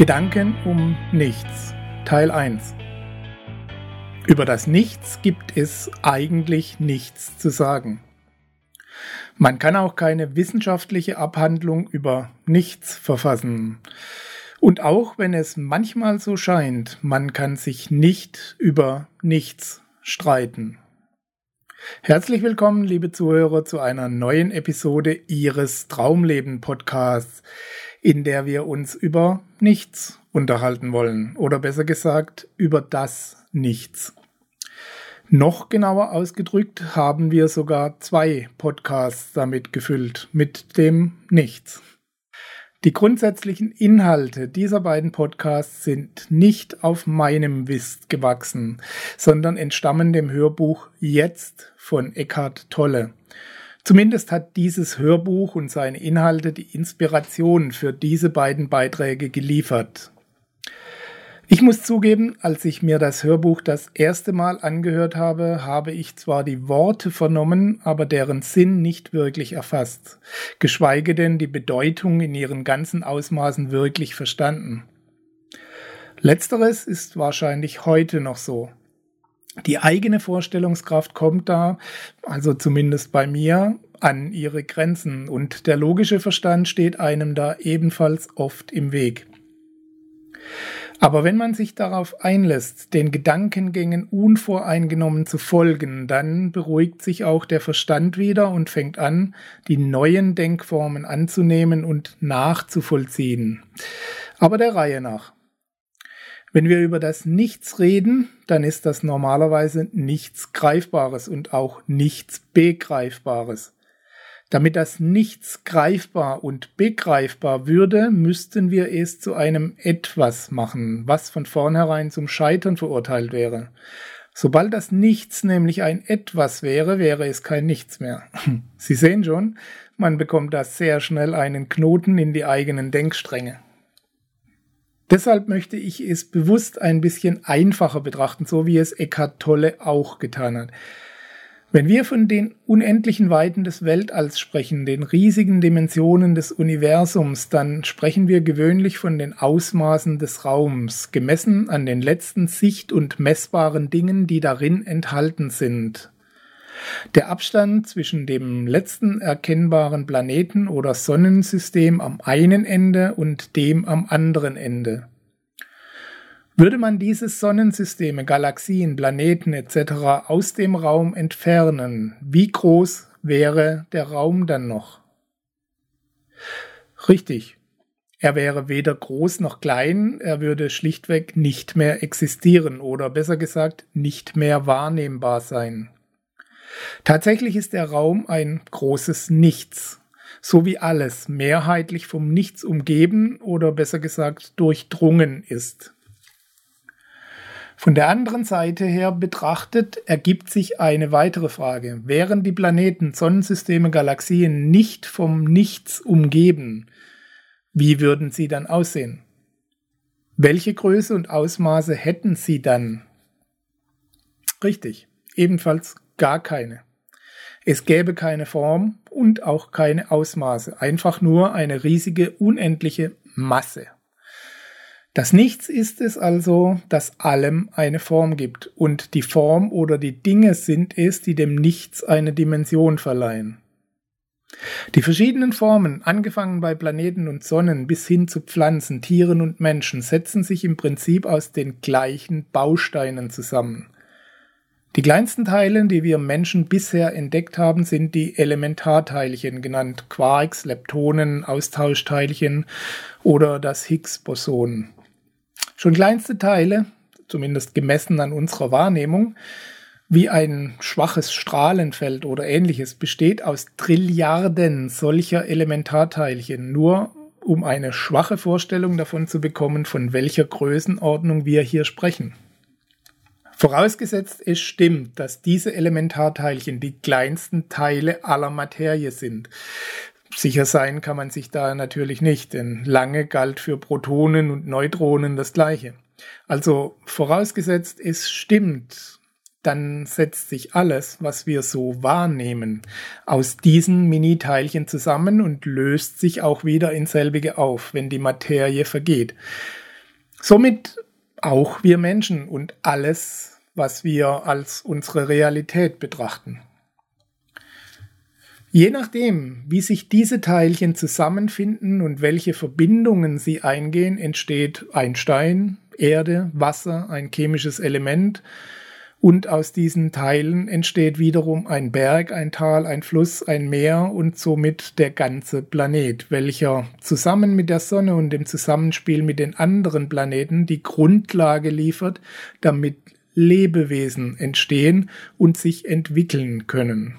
Gedanken um Nichts. Teil 1. Über das Nichts gibt es eigentlich nichts zu sagen. Man kann auch keine wissenschaftliche Abhandlung über nichts verfassen. Und auch wenn es manchmal so scheint, man kann sich nicht über nichts streiten. Herzlich willkommen, liebe Zuhörer, zu einer neuen Episode Ihres Traumleben Podcasts in der wir uns über nichts unterhalten wollen oder besser gesagt über das Nichts. Noch genauer ausgedrückt haben wir sogar zwei Podcasts damit gefüllt, mit dem Nichts. Die grundsätzlichen Inhalte dieser beiden Podcasts sind nicht auf meinem Wist gewachsen, sondern entstammen dem Hörbuch Jetzt von Eckhart Tolle. Zumindest hat dieses Hörbuch und seine Inhalte die Inspiration für diese beiden Beiträge geliefert. Ich muss zugeben, als ich mir das Hörbuch das erste Mal angehört habe, habe ich zwar die Worte vernommen, aber deren Sinn nicht wirklich erfasst, geschweige denn die Bedeutung in ihren ganzen Ausmaßen wirklich verstanden. Letzteres ist wahrscheinlich heute noch so. Die eigene Vorstellungskraft kommt da, also zumindest bei mir, an ihre Grenzen und der logische Verstand steht einem da ebenfalls oft im Weg. Aber wenn man sich darauf einlässt, den Gedankengängen unvoreingenommen zu folgen, dann beruhigt sich auch der Verstand wieder und fängt an, die neuen Denkformen anzunehmen und nachzuvollziehen. Aber der Reihe nach. Wenn wir über das Nichts reden, dann ist das normalerweise nichts Greifbares und auch nichts Begreifbares. Damit das Nichts greifbar und begreifbar würde, müssten wir es zu einem Etwas machen, was von vornherein zum Scheitern verurteilt wäre. Sobald das Nichts nämlich ein Etwas wäre, wäre es kein Nichts mehr. Sie sehen schon, man bekommt da sehr schnell einen Knoten in die eigenen Denkstränge. Deshalb möchte ich es bewusst ein bisschen einfacher betrachten, so wie es Eckhart Tolle auch getan hat. Wenn wir von den unendlichen Weiten des Weltalls sprechen, den riesigen Dimensionen des Universums, dann sprechen wir gewöhnlich von den Ausmaßen des Raums, gemessen an den letzten sicht- und messbaren Dingen, die darin enthalten sind. Der Abstand zwischen dem letzten erkennbaren Planeten oder Sonnensystem am einen Ende und dem am anderen Ende. Würde man diese Sonnensysteme, Galaxien, Planeten etc. aus dem Raum entfernen, wie groß wäre der Raum dann noch? Richtig, er wäre weder groß noch klein, er würde schlichtweg nicht mehr existieren oder besser gesagt nicht mehr wahrnehmbar sein. Tatsächlich ist der Raum ein großes Nichts, so wie alles mehrheitlich vom Nichts umgeben oder besser gesagt durchdrungen ist. Von der anderen Seite her betrachtet ergibt sich eine weitere Frage. Wären die Planeten, Sonnensysteme, Galaxien nicht vom Nichts umgeben, wie würden sie dann aussehen? Welche Größe und Ausmaße hätten sie dann? Richtig, ebenfalls gar keine. Es gäbe keine Form und auch keine Ausmaße, einfach nur eine riesige, unendliche Masse. Das Nichts ist es also, das allem eine Form gibt, und die Form oder die Dinge sind es, die dem Nichts eine Dimension verleihen. Die verschiedenen Formen, angefangen bei Planeten und Sonnen bis hin zu Pflanzen, Tieren und Menschen, setzen sich im Prinzip aus den gleichen Bausteinen zusammen. Die kleinsten Teile, die wir Menschen bisher entdeckt haben, sind die Elementarteilchen, genannt Quarks, Leptonen, Austauschteilchen oder das Higgs-Boson. Schon kleinste Teile, zumindest gemessen an unserer Wahrnehmung, wie ein schwaches Strahlenfeld oder ähnliches, besteht aus Trilliarden solcher Elementarteilchen. Nur um eine schwache Vorstellung davon zu bekommen, von welcher Größenordnung wir hier sprechen. Vorausgesetzt, es stimmt, dass diese Elementarteilchen die kleinsten Teile aller Materie sind. Sicher sein kann man sich da natürlich nicht, denn lange galt für Protonen und Neutronen das gleiche. Also vorausgesetzt, es stimmt, dann setzt sich alles, was wir so wahrnehmen, aus diesen Mini-Teilchen zusammen und löst sich auch wieder in selbige auf, wenn die Materie vergeht. Somit auch wir Menschen und alles, was wir als unsere Realität betrachten. Je nachdem, wie sich diese Teilchen zusammenfinden und welche Verbindungen sie eingehen, entsteht ein Stein, Erde, Wasser, ein chemisches Element und aus diesen Teilen entsteht wiederum ein Berg, ein Tal, ein Fluss, ein Meer und somit der ganze Planet, welcher zusammen mit der Sonne und dem Zusammenspiel mit den anderen Planeten die Grundlage liefert, damit Lebewesen entstehen und sich entwickeln können.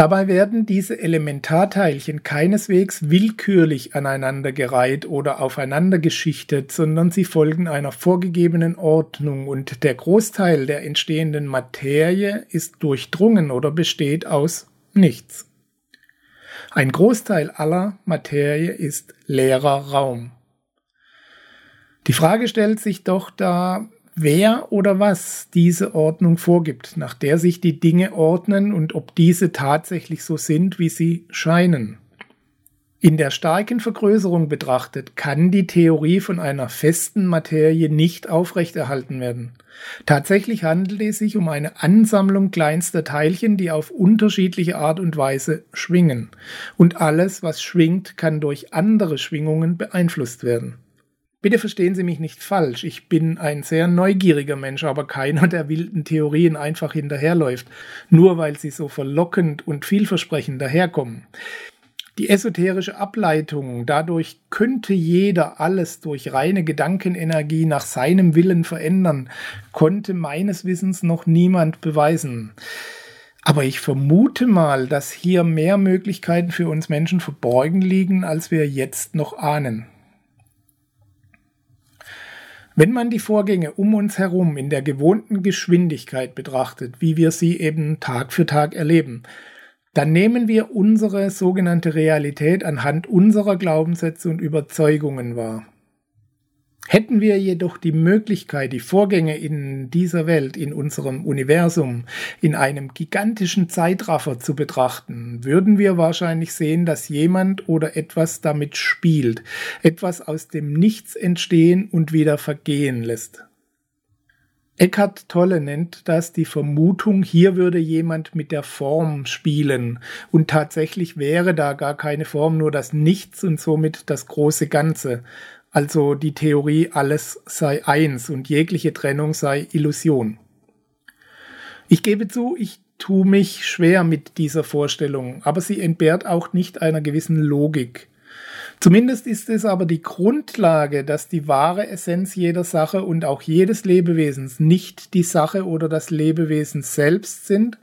Dabei werden diese Elementarteilchen keineswegs willkürlich aneinandergereiht oder aufeinander geschichtet, sondern sie folgen einer vorgegebenen Ordnung und der Großteil der entstehenden Materie ist durchdrungen oder besteht aus nichts. Ein Großteil aller Materie ist leerer Raum. Die Frage stellt sich doch da, wer oder was diese Ordnung vorgibt, nach der sich die Dinge ordnen und ob diese tatsächlich so sind, wie sie scheinen. In der starken Vergrößerung betrachtet kann die Theorie von einer festen Materie nicht aufrechterhalten werden. Tatsächlich handelt es sich um eine Ansammlung kleinster Teilchen, die auf unterschiedliche Art und Weise schwingen. Und alles, was schwingt, kann durch andere Schwingungen beeinflusst werden. Bitte verstehen Sie mich nicht falsch. Ich bin ein sehr neugieriger Mensch, aber keiner, der wilden Theorien einfach hinterherläuft, nur weil sie so verlockend und vielversprechend daherkommen. Die esoterische Ableitung, dadurch könnte jeder alles durch reine Gedankenenergie nach seinem Willen verändern, konnte meines Wissens noch niemand beweisen. Aber ich vermute mal, dass hier mehr Möglichkeiten für uns Menschen verborgen liegen, als wir jetzt noch ahnen. Wenn man die Vorgänge um uns herum in der gewohnten Geschwindigkeit betrachtet, wie wir sie eben Tag für Tag erleben, dann nehmen wir unsere sogenannte Realität anhand unserer Glaubenssätze und Überzeugungen wahr. Hätten wir jedoch die Möglichkeit, die Vorgänge in dieser Welt, in unserem Universum, in einem gigantischen Zeitraffer zu betrachten, würden wir wahrscheinlich sehen, dass jemand oder etwas damit spielt, etwas aus dem Nichts entstehen und wieder vergehen lässt. Eckhart Tolle nennt das die Vermutung, hier würde jemand mit der Form spielen und tatsächlich wäre da gar keine Form, nur das Nichts und somit das große Ganze. Also die Theorie, alles sei eins und jegliche Trennung sei Illusion. Ich gebe zu, ich tue mich schwer mit dieser Vorstellung, aber sie entbehrt auch nicht einer gewissen Logik. Zumindest ist es aber die Grundlage, dass die wahre Essenz jeder Sache und auch jedes Lebewesens nicht die Sache oder das Lebewesen selbst sind,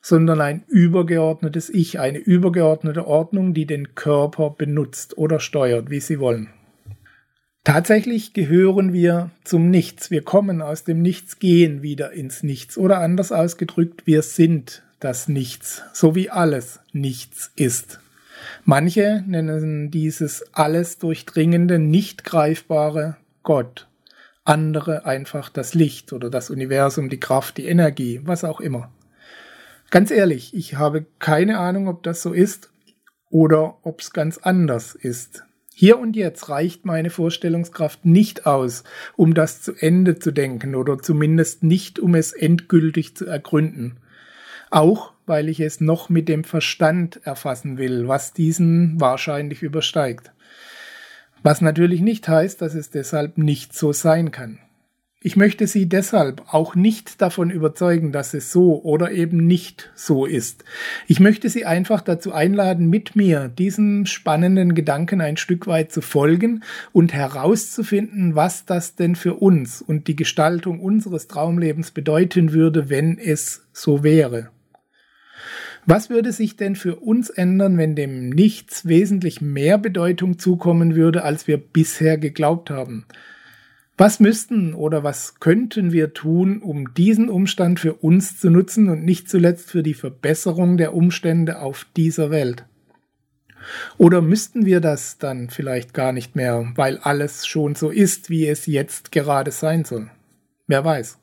sondern ein übergeordnetes Ich, eine übergeordnete Ordnung, die den Körper benutzt oder steuert, wie sie wollen. Tatsächlich gehören wir zum Nichts. Wir kommen aus dem Nichts, gehen wieder ins Nichts. Oder anders ausgedrückt, wir sind das Nichts, so wie alles nichts ist. Manche nennen dieses alles durchdringende, nicht greifbare Gott. Andere einfach das Licht oder das Universum, die Kraft, die Energie, was auch immer. Ganz ehrlich, ich habe keine Ahnung, ob das so ist oder ob es ganz anders ist. Hier und jetzt reicht meine Vorstellungskraft nicht aus, um das zu Ende zu denken oder zumindest nicht, um es endgültig zu ergründen. Auch weil ich es noch mit dem Verstand erfassen will, was diesen wahrscheinlich übersteigt. Was natürlich nicht heißt, dass es deshalb nicht so sein kann. Ich möchte Sie deshalb auch nicht davon überzeugen, dass es so oder eben nicht so ist. Ich möchte Sie einfach dazu einladen, mit mir diesem spannenden Gedanken ein Stück weit zu folgen und herauszufinden, was das denn für uns und die Gestaltung unseres Traumlebens bedeuten würde, wenn es so wäre. Was würde sich denn für uns ändern, wenn dem Nichts wesentlich mehr Bedeutung zukommen würde, als wir bisher geglaubt haben? Was müssten oder was könnten wir tun, um diesen Umstand für uns zu nutzen und nicht zuletzt für die Verbesserung der Umstände auf dieser Welt? Oder müssten wir das dann vielleicht gar nicht mehr, weil alles schon so ist, wie es jetzt gerade sein soll? Wer weiß.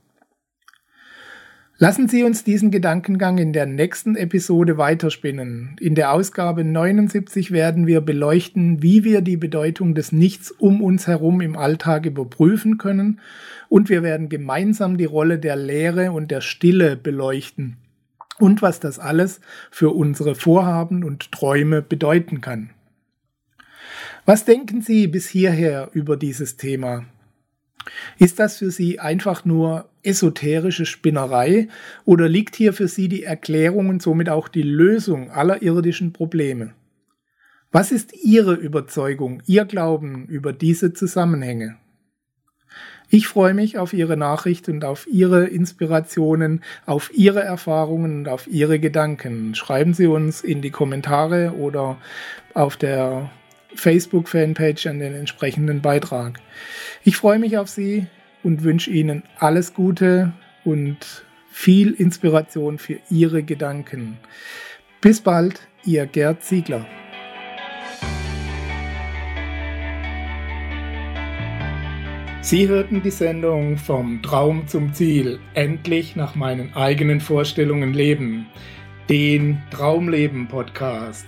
Lassen Sie uns diesen Gedankengang in der nächsten Episode weiterspinnen. In der Ausgabe 79 werden wir beleuchten, wie wir die Bedeutung des Nichts um uns herum im Alltag überprüfen können und wir werden gemeinsam die Rolle der Leere und der Stille beleuchten und was das alles für unsere Vorhaben und Träume bedeuten kann. Was denken Sie bis hierher über dieses Thema? Ist das für Sie einfach nur esoterische Spinnerei oder liegt hier für Sie die Erklärung und somit auch die Lösung aller irdischen Probleme? Was ist Ihre Überzeugung, Ihr Glauben über diese Zusammenhänge? Ich freue mich auf Ihre Nachricht und auf Ihre Inspirationen, auf Ihre Erfahrungen und auf Ihre Gedanken. Schreiben Sie uns in die Kommentare oder auf der Facebook-Fanpage an den entsprechenden Beitrag. Ich freue mich auf Sie und wünsche Ihnen alles Gute und viel Inspiration für Ihre Gedanken. Bis bald, Ihr Gerd Ziegler. Sie hörten die Sendung Vom Traum zum Ziel, endlich nach meinen eigenen Vorstellungen leben, den Traumleben Podcast.